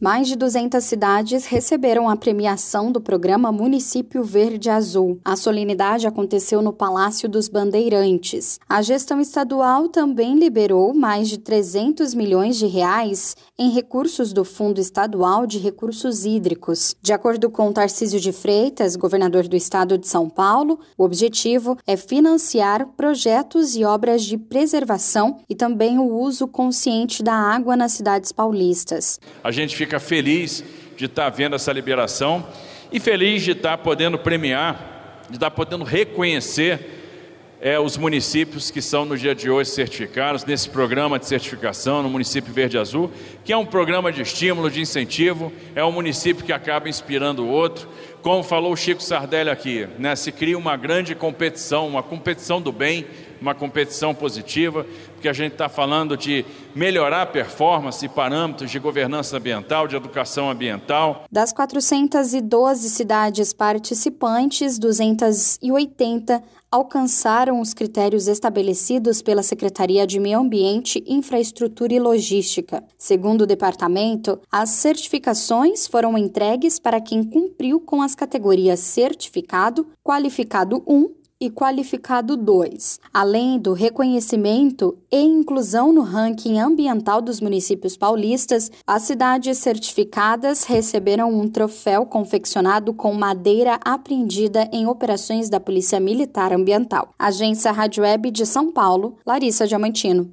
Mais de 200 cidades receberam a premiação do programa Município Verde Azul. A solenidade aconteceu no Palácio dos Bandeirantes. A gestão estadual também liberou mais de 300 milhões de reais em recursos do Fundo Estadual de Recursos Hídricos. De acordo com Tarcísio de Freitas, governador do estado de São Paulo, o objetivo é financiar projetos e obras de preservação e também o uso consciente da água nas cidades paulistas. A gente fica fica feliz de estar vendo essa liberação e feliz de estar podendo premiar, de estar podendo reconhecer é, os municípios que são no dia de hoje certificados nesse programa de certificação no município Verde Azul, que é um programa de estímulo, de incentivo, é um município que acaba inspirando o outro. Como falou o Chico Sardelli aqui, né, se cria uma grande competição, uma competição do bem, uma competição positiva, porque a gente está falando de melhorar a performance e parâmetros de governança ambiental, de educação ambiental. Das 412 cidades participantes, 280 alcançaram os critérios estabelecidos pela Secretaria de Meio Ambiente, Infraestrutura e Logística. Segundo o departamento, as certificações foram entregues para quem cumpriu com as categorias Certificado, Qualificado 1 e qualificado 2, além do reconhecimento e inclusão no ranking ambiental dos municípios paulistas, as cidades certificadas receberam um troféu confeccionado com madeira apreendida em operações da Polícia Militar Ambiental. Agência Rádio Web de São Paulo, Larissa Diamantino.